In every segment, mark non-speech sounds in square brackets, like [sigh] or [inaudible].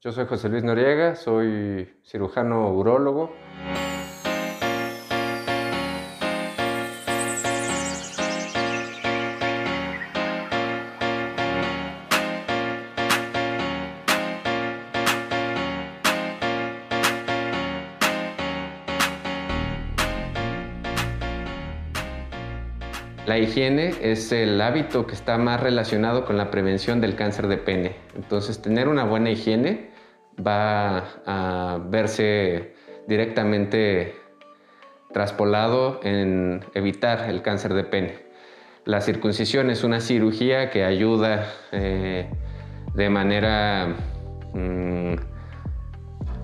Yo soy José Luis Noriega, soy cirujano urólogo. La higiene es el hábito que está más relacionado con la prevención del cáncer de pene. Entonces, tener una buena higiene va a verse directamente traspolado en evitar el cáncer de pene. La circuncisión es una cirugía que ayuda eh, de manera mm,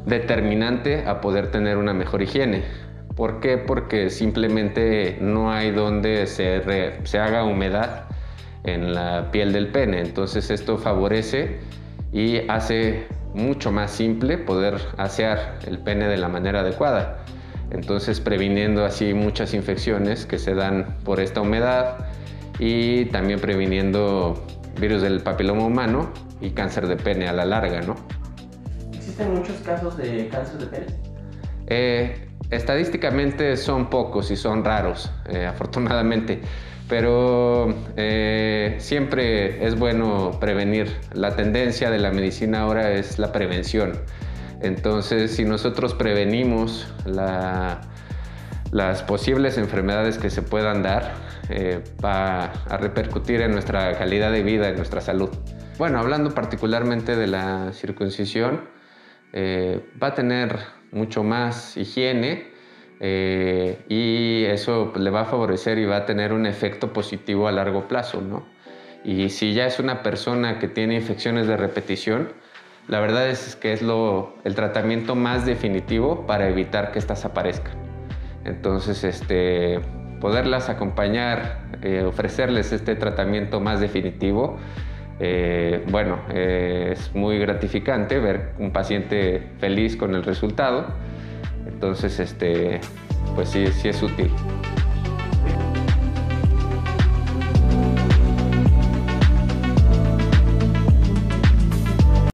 determinante a poder tener una mejor higiene. ¿Por qué? Porque simplemente no hay donde se, se haga humedad en la piel del pene. Entonces esto favorece y hace mucho más simple poder asear el pene de la manera adecuada. Entonces previniendo así muchas infecciones que se dan por esta humedad y también previniendo virus del papiloma humano y cáncer de pene a la larga, ¿no? ¿Existen muchos casos de cáncer de pene? Eh, Estadísticamente son pocos y son raros, eh, [laughs] afortunadamente, pero eh, siempre es bueno prevenir. La tendencia de la medicina ahora es la prevención. Entonces, si nosotros prevenimos las posibles enfermedades que se puedan dar, eh, va a repercutir en nuestra calidad de vida, en nuestra salud. Bueno, hablando particularmente de la circuncisión, va a tener mucho más higiene eh, y eso le va a favorecer y va a tener un efecto positivo a largo plazo, ¿no? Y si ya es una persona que tiene infecciones de repetición, la verdad es que es lo, el tratamiento más definitivo para evitar que estas aparezcan. Entonces, este, poderlas acompañar, eh, ofrecerles este tratamiento más definitivo, eh, bueno, es muy gratificante ver un paciente feliz con el resultado. Entonces, este, pues sí, sí es útil.